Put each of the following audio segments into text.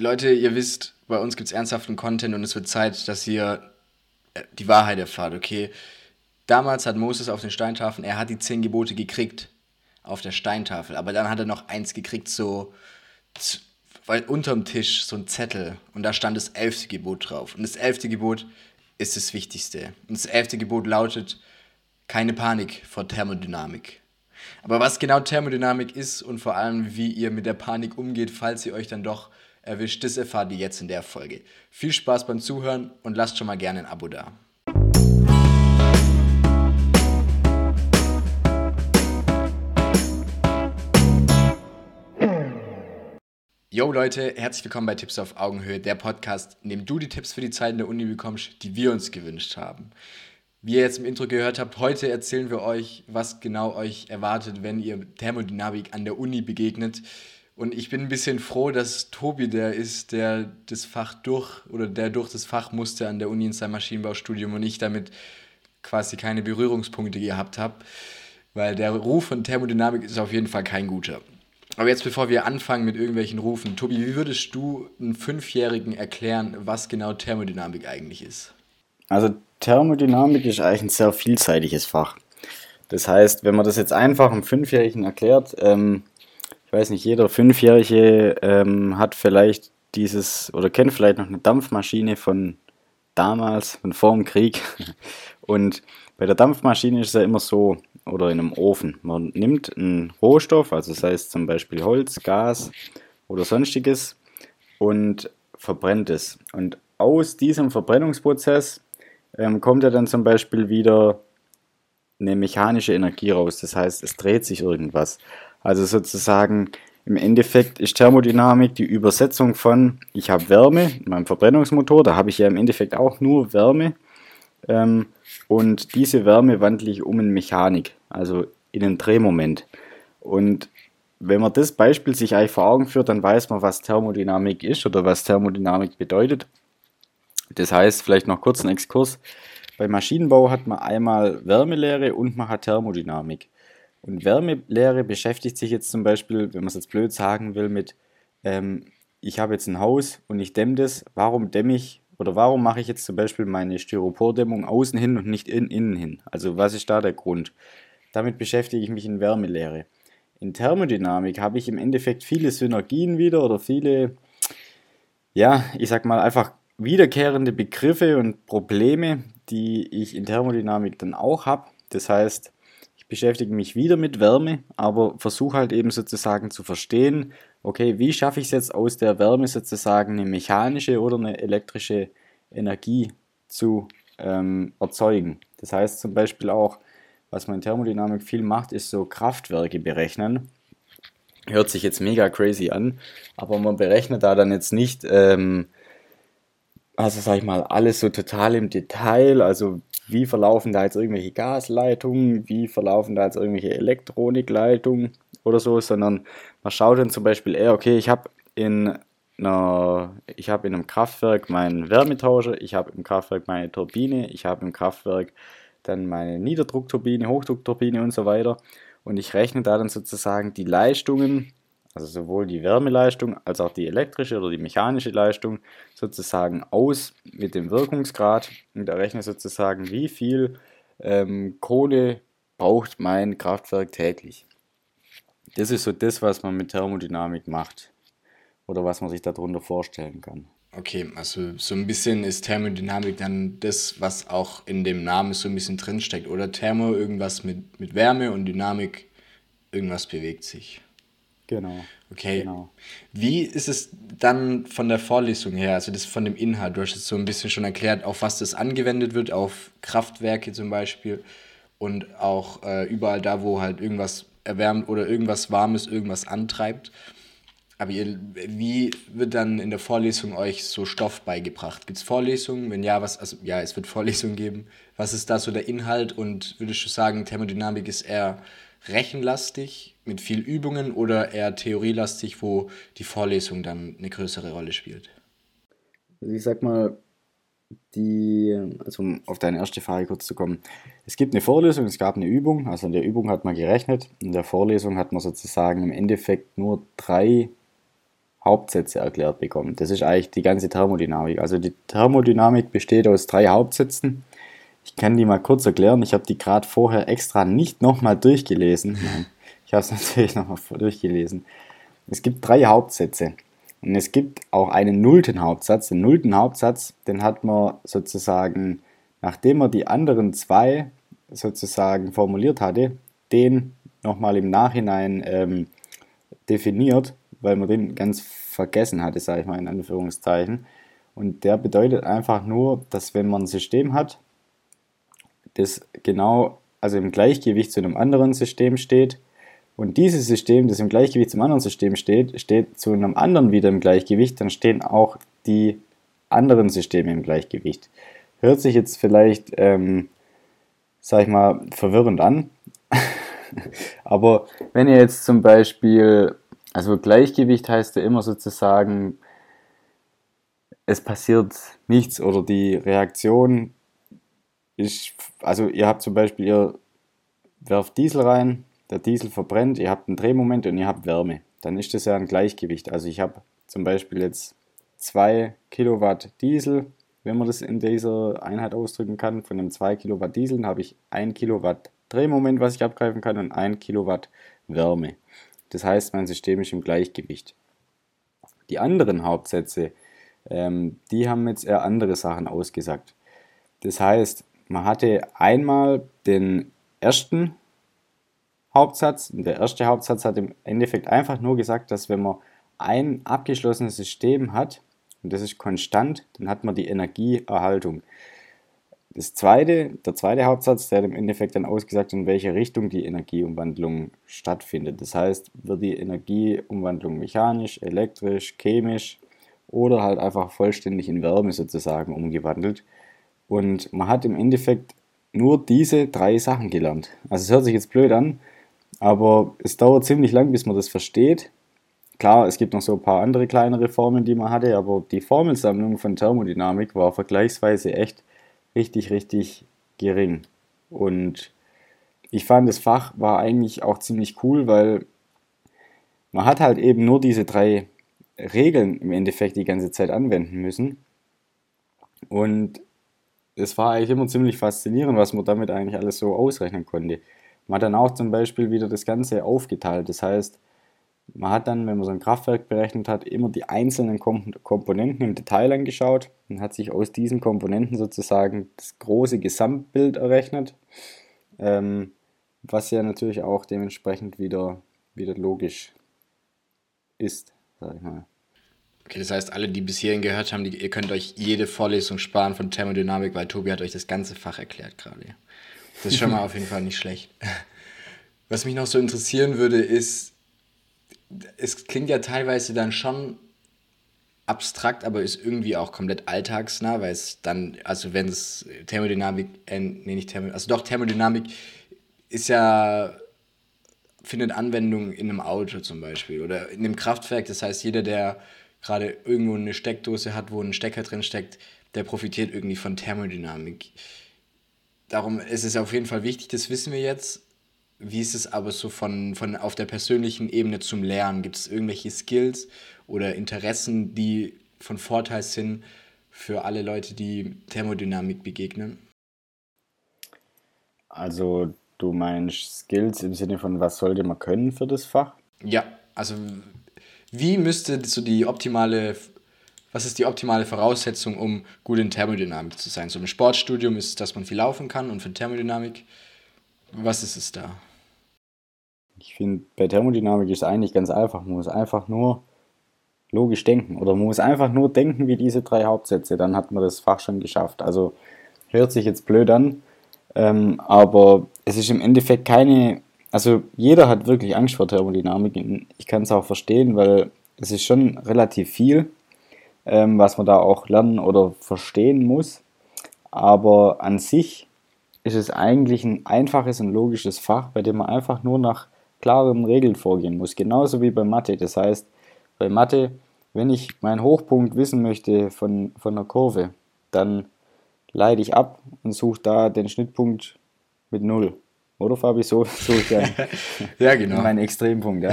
Leute, ihr wisst, bei uns gibt es ernsthaften Content und es wird Zeit, dass ihr äh, die Wahrheit erfahrt, okay? Damals hat Moses auf den Steintafeln, er hat die zehn Gebote gekriegt auf der Steintafel, aber dann hat er noch eins gekriegt, so, weil unterm Tisch so ein Zettel und da stand das elfte Gebot drauf. Und das elfte Gebot ist das Wichtigste. Und das elfte Gebot lautet, keine Panik vor Thermodynamik. Aber was genau Thermodynamik ist und vor allem, wie ihr mit der Panik umgeht, falls ihr euch dann doch erwischt, das erfahrt ihr jetzt in der Folge. Viel Spaß beim Zuhören und lasst schon mal gerne ein Abo da. Yo Leute, herzlich willkommen bei Tipps auf Augenhöhe, der Podcast, in dem du die Tipps für die Zeit in der Uni bekommst, die wir uns gewünscht haben. Wie ihr jetzt im Intro gehört habt, heute erzählen wir euch, was genau euch erwartet, wenn ihr Thermodynamik an der Uni begegnet. Und ich bin ein bisschen froh, dass Tobi der ist, der das Fach durch oder der durch das Fach musste an der Uni in seinem Maschinenbaustudium und ich damit quasi keine Berührungspunkte gehabt habe, weil der Ruf von Thermodynamik ist auf jeden Fall kein guter. Aber jetzt, bevor wir anfangen mit irgendwelchen Rufen, Tobi, wie würdest du einem Fünfjährigen erklären, was genau Thermodynamik eigentlich ist? Also Thermodynamik ist eigentlich ein sehr vielseitiges Fach. Das heißt, wenn man das jetzt einfach einem Fünfjährigen erklärt, ähm, ich weiß nicht, jeder Fünfjährige ähm, hat vielleicht dieses oder kennt vielleicht noch eine Dampfmaschine von damals, von vor dem Krieg. Und bei der Dampfmaschine ist es ja immer so, oder in einem Ofen. Man nimmt einen Rohstoff, also sei es zum Beispiel Holz, Gas oder sonstiges, und verbrennt es. Und aus diesem Verbrennungsprozess ähm, kommt ja dann zum Beispiel wieder eine mechanische Energie raus. Das heißt, es dreht sich irgendwas. Also sozusagen im Endeffekt ist Thermodynamik die Übersetzung von, ich habe Wärme in meinem Verbrennungsmotor, da habe ich ja im Endeffekt auch nur Wärme. Ähm, und diese Wärme wandle ich um in Mechanik, also in einen Drehmoment. Und wenn man das Beispiel sich eigentlich vor Augen führt, dann weiß man, was Thermodynamik ist oder was Thermodynamik bedeutet. Das heißt, vielleicht noch kurz einen Exkurs. Beim Maschinenbau hat man einmal Wärmelehre und man hat Thermodynamik. Und Wärmelehre beschäftigt sich jetzt zum Beispiel, wenn man es jetzt blöd sagen will, mit, ähm, ich habe jetzt ein Haus und ich dämme das, warum dämme ich oder warum mache ich jetzt zum Beispiel meine Styropordämmung außen hin und nicht in, innen hin? Also was ist da der Grund? Damit beschäftige ich mich in Wärmelehre. In Thermodynamik habe ich im Endeffekt viele Synergien wieder oder viele, ja, ich sag mal einfach wiederkehrende Begriffe und Probleme, die ich in Thermodynamik dann auch habe. Das heißt, beschäftige mich wieder mit Wärme, aber versuche halt eben sozusagen zu verstehen, okay, wie schaffe ich es jetzt aus der Wärme sozusagen eine mechanische oder eine elektrische Energie zu ähm, erzeugen. Das heißt zum Beispiel auch, was man in Thermodynamik viel macht, ist so Kraftwerke berechnen. Hört sich jetzt mega crazy an, aber man berechnet da dann jetzt nicht, ähm, also sag ich mal, alles so total im Detail, also wie verlaufen da jetzt irgendwelche Gasleitungen, wie verlaufen da jetzt irgendwelche Elektronikleitungen oder so, sondern man schaut dann zum Beispiel eher, okay, ich habe in einer, ich habe in einem Kraftwerk meinen Wärmetauscher, ich habe im Kraftwerk meine Turbine, ich habe im Kraftwerk dann meine Niederdruckturbine, Hochdruckturbine und so weiter. Und ich rechne da dann sozusagen die Leistungen, also sowohl die Wärmeleistung als auch die elektrische oder die mechanische Leistung sozusagen aus mit dem Wirkungsgrad und errechne sozusagen, wie viel ähm, Kohle braucht mein Kraftwerk täglich. Das ist so das, was man mit Thermodynamik macht. Oder was man sich darunter vorstellen kann. Okay, also so ein bisschen ist Thermodynamik dann das, was auch in dem Namen so ein bisschen drinsteckt. Oder Thermo irgendwas mit, mit Wärme und Dynamik, irgendwas bewegt sich. Genau. Okay. Genau. Wie ist es dann von der Vorlesung her, also das von dem Inhalt? Du hast jetzt so ein bisschen schon erklärt, auf was das angewendet wird, auf Kraftwerke zum Beispiel und auch äh, überall da, wo halt irgendwas erwärmt oder irgendwas Warmes, irgendwas antreibt. Aber ihr, wie wird dann in der Vorlesung euch so Stoff beigebracht? Gibt es Vorlesungen? Wenn ja, was, also ja, es wird Vorlesungen geben. Was ist da so der Inhalt? Und würdest du sagen, Thermodynamik ist eher rechenlastig mit viel Übungen oder eher theorielastig, wo die Vorlesung dann eine größere Rolle spielt? Also ich sag mal, die, also um auf deine erste Frage kurz zu kommen. Es gibt eine Vorlesung, es gab eine Übung, also in der Übung hat man gerechnet, in der Vorlesung hat man sozusagen im Endeffekt nur drei Hauptsätze erklärt bekommen. Das ist eigentlich die ganze Thermodynamik. Also die Thermodynamik besteht aus drei Hauptsätzen. Ich kann die mal kurz erklären. Ich habe die gerade vorher extra nicht nochmal durchgelesen. Nein, ich habe es natürlich nochmal durchgelesen. Es gibt drei Hauptsätze. Und es gibt auch einen nullten Hauptsatz. Den nullten Hauptsatz, den hat man sozusagen, nachdem man die anderen zwei sozusagen formuliert hatte, den nochmal im Nachhinein ähm, definiert, weil man den ganz vergessen hatte, sage ich mal in Anführungszeichen. Und der bedeutet einfach nur, dass wenn man ein System hat, das genau, also im Gleichgewicht zu einem anderen System steht, und dieses System, das im Gleichgewicht zum anderen System steht, steht zu einem anderen wieder im Gleichgewicht, dann stehen auch die anderen Systeme im Gleichgewicht. Hört sich jetzt vielleicht, ähm, sag ich mal, verwirrend an. Aber wenn ihr jetzt zum Beispiel, also Gleichgewicht heißt ja immer sozusagen, es passiert nichts oder die Reaktion ist, also ihr habt zum Beispiel, ihr werft Diesel rein, der Diesel verbrennt, ihr habt ein Drehmoment und ihr habt Wärme. Dann ist das ja ein Gleichgewicht. Also ich habe zum Beispiel jetzt 2 Kilowatt Diesel, wenn man das in dieser Einheit ausdrücken kann. Von dem 2 Kilowatt Diesel habe ich 1 Kilowatt Drehmoment, was ich abgreifen kann, und 1 Kilowatt Wärme. Das heißt, mein System ist im Gleichgewicht. Die anderen Hauptsätze, ähm, die haben jetzt eher andere Sachen ausgesagt. Das heißt, man hatte einmal den ersten Hauptsatz. Der erste Hauptsatz hat im Endeffekt einfach nur gesagt, dass wenn man ein abgeschlossenes System hat, und das ist konstant, dann hat man die Energieerhaltung. Das zweite, der zweite Hauptsatz, der hat im Endeffekt dann ausgesagt, in welche Richtung die Energieumwandlung stattfindet. Das heißt, wird die Energieumwandlung mechanisch, elektrisch, chemisch oder halt einfach vollständig in Wärme sozusagen umgewandelt. Und man hat im Endeffekt nur diese drei Sachen gelernt. Also es hört sich jetzt blöd an, aber es dauert ziemlich lang, bis man das versteht. Klar, es gibt noch so ein paar andere kleinere Formeln, die man hatte, aber die Formelsammlung von Thermodynamik war vergleichsweise echt richtig, richtig gering. Und ich fand, das Fach war eigentlich auch ziemlich cool, weil man hat halt eben nur diese drei Regeln im Endeffekt die ganze Zeit anwenden müssen. Und es war eigentlich immer ziemlich faszinierend, was man damit eigentlich alles so ausrechnen konnte. Man hat dann auch zum Beispiel wieder das Ganze aufgeteilt. Das heißt, man hat dann, wenn man so ein Kraftwerk berechnet hat, immer die einzelnen Komponenten im Detail angeschaut und hat sich aus diesen Komponenten sozusagen das große Gesamtbild errechnet, ähm, was ja natürlich auch dementsprechend wieder, wieder logisch ist, sag ich mal. Okay, das heißt, alle, die bis hierhin gehört haben, die, ihr könnt euch jede Vorlesung sparen von Thermodynamik, weil Tobi hat euch das ganze Fach erklärt gerade. Das ist schon mal auf jeden Fall nicht schlecht. Was mich noch so interessieren würde, ist, es klingt ja teilweise dann schon abstrakt, aber ist irgendwie auch komplett alltagsnah, weil es dann, also wenn es Thermodynamik, äh, nee, nicht Thermodynamik, also doch Thermodynamik ist ja, findet Anwendung in einem Auto zum Beispiel oder in einem Kraftwerk. Das heißt, jeder, der gerade irgendwo eine Steckdose hat, wo ein Stecker drin steckt, der profitiert irgendwie von Thermodynamik darum ist es auf jeden Fall wichtig, das wissen wir jetzt. Wie ist es aber so von, von auf der persönlichen Ebene zum Lernen? Gibt es irgendwelche Skills oder Interessen, die von Vorteil sind für alle Leute, die Thermodynamik begegnen? Also du meinst Skills im Sinne von, was sollte man können für das Fach? Ja, also wie müsste so die optimale was ist die optimale Voraussetzung, um gut in Thermodynamik zu sein? So im Sportstudium ist es, dass man viel laufen kann und für Thermodynamik, was ist es da? Ich finde, bei Thermodynamik ist es eigentlich ganz einfach. Man muss einfach nur logisch denken oder man muss einfach nur denken wie diese drei Hauptsätze, dann hat man das Fach schon geschafft. Also hört sich jetzt blöd an, ähm, aber es ist im Endeffekt keine, also jeder hat wirklich Angst vor Thermodynamik. Ich kann es auch verstehen, weil es ist schon relativ viel ähm, was man da auch lernen oder verstehen muss. Aber an sich ist es eigentlich ein einfaches und logisches Fach, bei dem man einfach nur nach klaren Regeln vorgehen muss. Genauso wie bei Mathe. Das heißt, bei Mathe, wenn ich meinen Hochpunkt wissen möchte von, von einer Kurve, dann leite ich ab und suche da den Schnittpunkt mit 0. Oder Fabi, so, so ja, genau. mein Extrempunkt. Ja.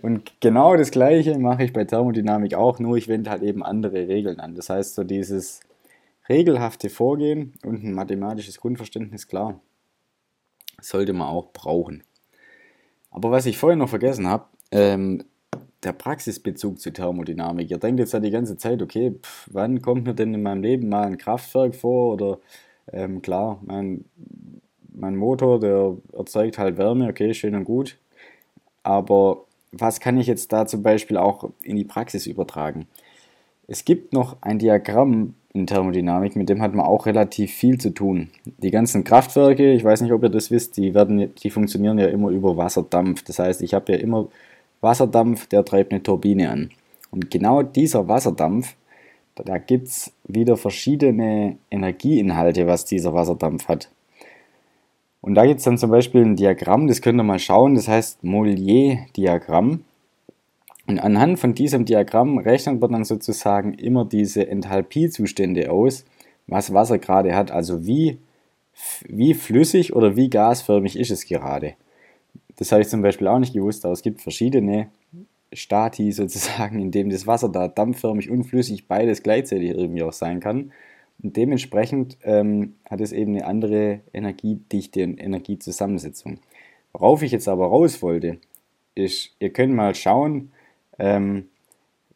Und genau das Gleiche mache ich bei Thermodynamik auch, nur ich wende halt eben andere Regeln an. Das heißt, so dieses regelhafte Vorgehen und ein mathematisches Grundverständnis, klar, sollte man auch brauchen. Aber was ich vorher noch vergessen habe, ähm, der Praxisbezug zur Thermodynamik. Ihr denkt jetzt ja die ganze Zeit, okay, pff, wann kommt mir denn in meinem Leben mal ein Kraftwerk vor? Oder ähm, klar, mein, mein Motor, der erzeugt halt Wärme, okay, schön und gut. Aber was kann ich jetzt da zum Beispiel auch in die Praxis übertragen? Es gibt noch ein Diagramm in Thermodynamik, mit dem hat man auch relativ viel zu tun. Die ganzen Kraftwerke, ich weiß nicht, ob ihr das wisst, die, werden, die funktionieren ja immer über Wasserdampf. Das heißt, ich habe ja immer Wasserdampf, der treibt eine Turbine an. Und genau dieser Wasserdampf, da gibt es wieder verschiedene Energieinhalte, was dieser Wasserdampf hat. Und da gibt es dann zum Beispiel ein Diagramm, das könnt ihr mal schauen, das heißt Mollier-Diagramm. Und anhand von diesem Diagramm rechnet man dann sozusagen immer diese Enthalpiezustände aus, was Wasser gerade hat, also wie, wie flüssig oder wie gasförmig ist es gerade. Das habe ich zum Beispiel auch nicht gewusst, aber es gibt verschiedene Stati sozusagen, in dem das Wasser da dampfförmig und flüssig beides gleichzeitig irgendwie auch sein kann. Und dementsprechend ähm, hat es eben eine andere Energiedichte und Energiezusammensetzung. Worauf ich jetzt aber raus wollte, ist, ihr könnt mal schauen, ähm,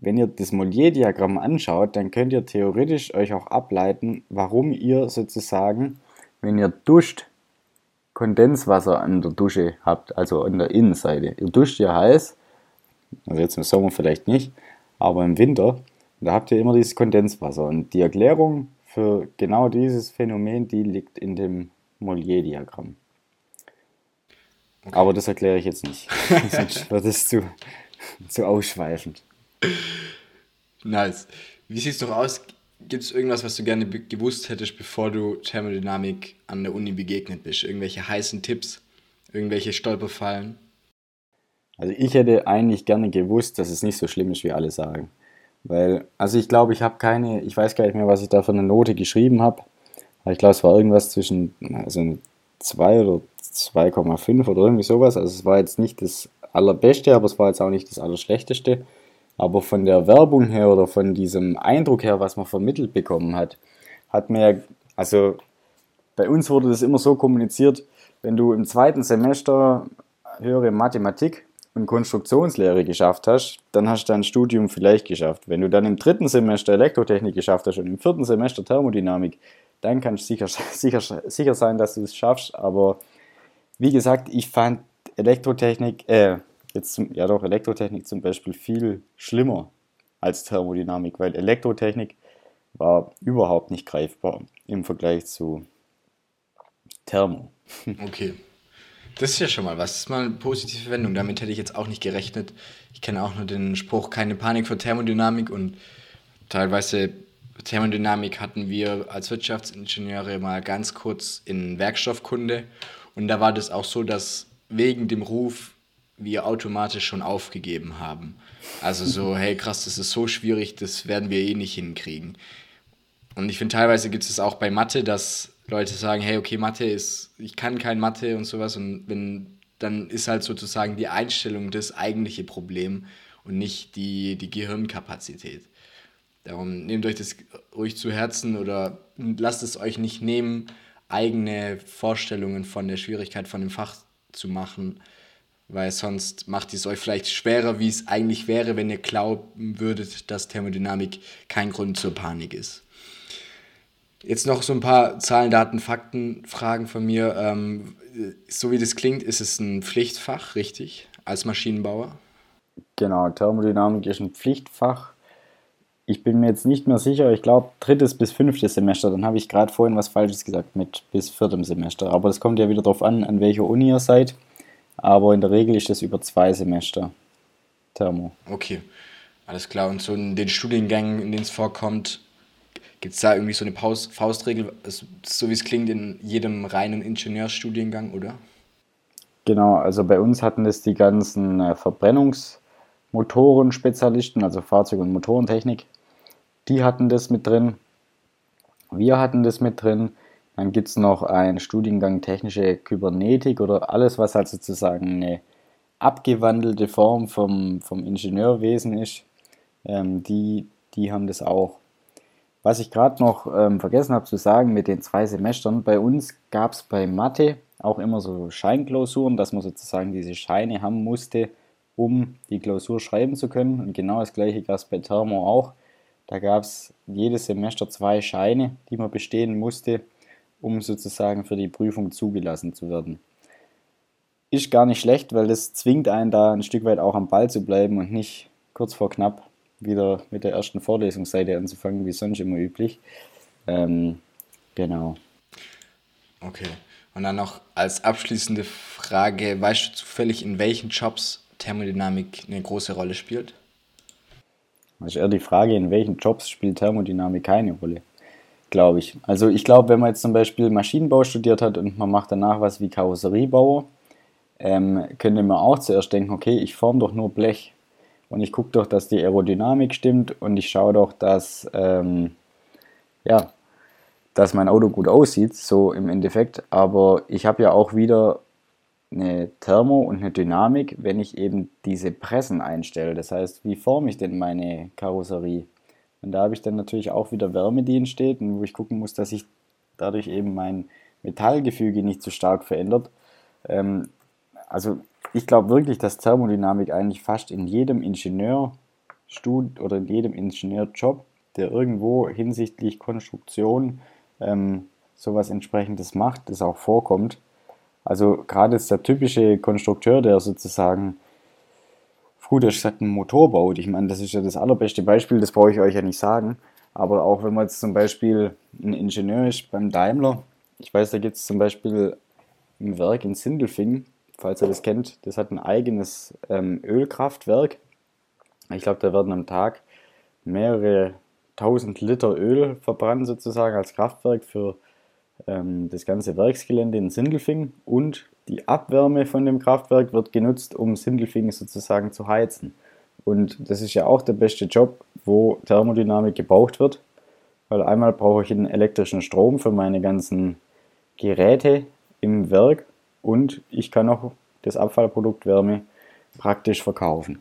wenn ihr das Mollier-Diagramm anschaut, dann könnt ihr theoretisch euch auch ableiten, warum ihr sozusagen, wenn ihr duscht, Kondenswasser an der Dusche habt, also an der Innenseite. Ihr duscht ja heiß, also jetzt im Sommer vielleicht nicht, aber im Winter, da habt ihr immer dieses Kondenswasser. Und die Erklärung für genau dieses Phänomen, die liegt in dem Mollier-Diagramm. Okay. Aber das erkläre ich jetzt nicht, sonst wird es zu, zu ausschweifend. Nice. Wie sieht es doch aus? Gibt es irgendwas, was du gerne gewusst hättest, bevor du Thermodynamik an der Uni begegnet bist? Irgendwelche heißen Tipps? Irgendwelche Stolperfallen? Also ich hätte eigentlich gerne gewusst, dass es nicht so schlimm ist, wie alle sagen. Weil, also ich glaube, ich habe keine, ich weiß gar nicht mehr, was ich da für eine Note geschrieben habe. Ich glaube, es war irgendwas zwischen, also 2 oder 2,5 oder irgendwie sowas. Also es war jetzt nicht das allerbeste, aber es war jetzt auch nicht das allerschlechteste. Aber von der Werbung her oder von diesem Eindruck her, was man vermittelt bekommen hat, hat mir, ja, also bei uns wurde das immer so kommuniziert, wenn du im zweiten Semester höhere Mathematik und Konstruktionslehre geschafft hast, dann hast du dein Studium vielleicht geschafft. Wenn du dann im dritten Semester Elektrotechnik geschafft hast und im vierten Semester Thermodynamik, dann kannst du sicher, sicher, sicher sein, dass du es schaffst. Aber wie gesagt, ich fand Elektrotechnik, äh, jetzt ja doch Elektrotechnik zum Beispiel viel schlimmer als Thermodynamik, weil Elektrotechnik war überhaupt nicht greifbar im Vergleich zu Thermo. Okay. Das ist ja schon mal was. Das ist mal eine positive Wendung. Damit hätte ich jetzt auch nicht gerechnet. Ich kenne auch nur den Spruch, keine Panik vor Thermodynamik und teilweise Thermodynamik hatten wir als Wirtschaftsingenieure mal ganz kurz in Werkstoffkunde und da war das auch so, dass wegen dem Ruf wir automatisch schon aufgegeben haben. Also so, hey krass, das ist so schwierig, das werden wir eh nicht hinkriegen. Und ich finde, teilweise gibt es auch bei Mathe, dass Leute sagen, hey, okay, Mathe ist, ich kann kein Mathe und sowas. Und wenn, dann ist halt sozusagen die Einstellung das eigentliche Problem und nicht die, die Gehirnkapazität. Darum nehmt euch das ruhig zu Herzen oder lasst es euch nicht nehmen, eigene Vorstellungen von der Schwierigkeit von dem Fach zu machen weil sonst macht es euch vielleicht schwerer, wie es eigentlich wäre, wenn ihr glauben würdet, dass Thermodynamik kein Grund zur Panik ist. Jetzt noch so ein paar Zahlen, Daten, Fakten, Fragen von mir. Ähm, so wie das klingt, ist es ein Pflichtfach, richtig, als Maschinenbauer? Genau, Thermodynamik ist ein Pflichtfach. Ich bin mir jetzt nicht mehr sicher, ich glaube drittes bis fünftes Semester, dann habe ich gerade vorhin was Falsches gesagt mit bis viertem Semester. Aber das kommt ja wieder darauf an, an welcher Uni ihr seid aber in der Regel ist das über zwei Semester Thermo. Okay, alles klar. Und so in den Studiengängen, in denen es vorkommt, gibt es da irgendwie so eine Paus Faustregel, so wie es klingt in jedem reinen Ingenieurstudiengang, oder? Genau, also bei uns hatten das die ganzen äh, Verbrennungsmotoren-Spezialisten, also Fahrzeug- und Motorentechnik. Die hatten das mit drin. Wir hatten das mit drin. Dann gibt es noch einen Studiengang Technische Kybernetik oder alles, was halt sozusagen eine abgewandelte Form vom, vom Ingenieurwesen ist. Ähm, die, die haben das auch. Was ich gerade noch ähm, vergessen habe zu sagen mit den zwei Semestern, bei uns gab es bei Mathe auch immer so Scheinklausuren, dass man sozusagen diese Scheine haben musste, um die Klausur schreiben zu können. Und genau das gleiche gab es bei Thermo auch. Da gab es jedes Semester zwei Scheine, die man bestehen musste, um sozusagen für die Prüfung zugelassen zu werden. Ist gar nicht schlecht, weil das zwingt einen da ein Stück weit auch am Ball zu bleiben und nicht kurz vor knapp wieder mit der ersten Vorlesungsseite anzufangen, wie sonst immer üblich. Ähm, genau. Okay. Und dann noch als abschließende Frage, weißt du zufällig, in welchen Jobs Thermodynamik eine große Rolle spielt? Das ist eher die Frage, in welchen Jobs spielt Thermodynamik keine Rolle, glaube ich. Also ich glaube, wenn man jetzt zum Beispiel Maschinenbau studiert hat und man macht danach was wie Karosseriebauer, ähm, könnte man auch zuerst denken, okay, ich forme doch nur Blech und ich gucke doch, dass die Aerodynamik stimmt und ich schaue doch, dass, ähm, ja, dass mein Auto gut aussieht, so im Endeffekt. Aber ich habe ja auch wieder eine Thermo und eine Dynamik, wenn ich eben diese Pressen einstelle. Das heißt, wie forme ich denn meine Karosserie? Und da habe ich dann natürlich auch wieder Wärme, die entsteht und wo ich gucken muss, dass sich dadurch eben mein Metallgefüge nicht zu stark verändert. Ähm, also ich glaube wirklich, dass Thermodynamik eigentlich fast in jedem Ingenieurstud oder in jedem Ingenieurjob, der irgendwo hinsichtlich Konstruktion ähm, sowas entsprechendes macht, das auch vorkommt. Also gerade ist der typische Konstrukteur, der sozusagen, gut, er sagt, einen Motor baut. Ich meine, das ist ja das allerbeste Beispiel, das brauche ich euch ja nicht sagen. Aber auch wenn man jetzt zum Beispiel ein Ingenieur ist beim Daimler, ich weiß, da gibt es zum Beispiel ein Werk in Sindelfingen, falls ihr das kennt, das hat ein eigenes ähm, Ölkraftwerk. Ich glaube, da werden am Tag mehrere tausend Liter Öl verbrannt sozusagen als Kraftwerk für ähm, das ganze Werksgelände in Sindelfingen und die Abwärme von dem Kraftwerk wird genutzt, um Sindelfingen sozusagen zu heizen. Und das ist ja auch der beste Job, wo Thermodynamik gebraucht wird, weil einmal brauche ich einen elektrischen Strom für meine ganzen Geräte im Werk und ich kann auch das Abfallprodukt Wärme praktisch verkaufen.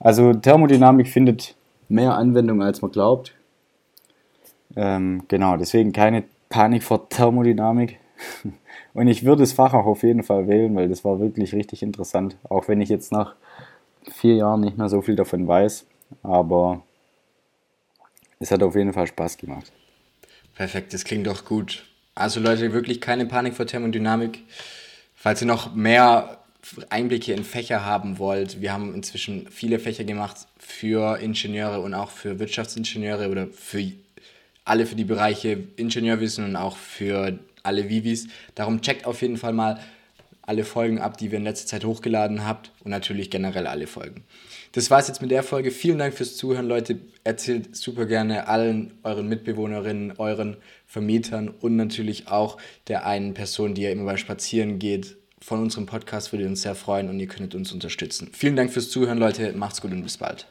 Also Thermodynamik findet mehr Anwendung, als man glaubt. Ähm, genau, deswegen keine Panik vor Thermodynamik. Und ich würde das Fach auch auf jeden Fall wählen, weil das war wirklich richtig interessant. Auch wenn ich jetzt nach vier Jahren nicht mehr so viel davon weiß. Aber es hat auf jeden Fall Spaß gemacht. Perfekt, das klingt doch gut. Also Leute, wirklich keine Panik vor Thermodynamik. Falls ihr noch mehr Einblicke in Fächer haben wollt, wir haben inzwischen viele Fächer gemacht für Ingenieure und auch für Wirtschaftsingenieure oder für alle für die Bereiche Ingenieurwissen und auch für alle Vivis. Darum checkt auf jeden Fall mal alle Folgen ab, die wir in letzter Zeit hochgeladen habt und natürlich generell alle Folgen. Das war's jetzt mit der Folge. Vielen Dank fürs Zuhören, Leute. Erzählt super gerne allen euren Mitbewohnerinnen, euren Vermietern und natürlich auch der einen Person, die ja immer beim Spazieren geht. Von unserem Podcast würde uns sehr freuen und ihr könntet uns unterstützen. Vielen Dank fürs Zuhören, Leute. Macht's gut und bis bald.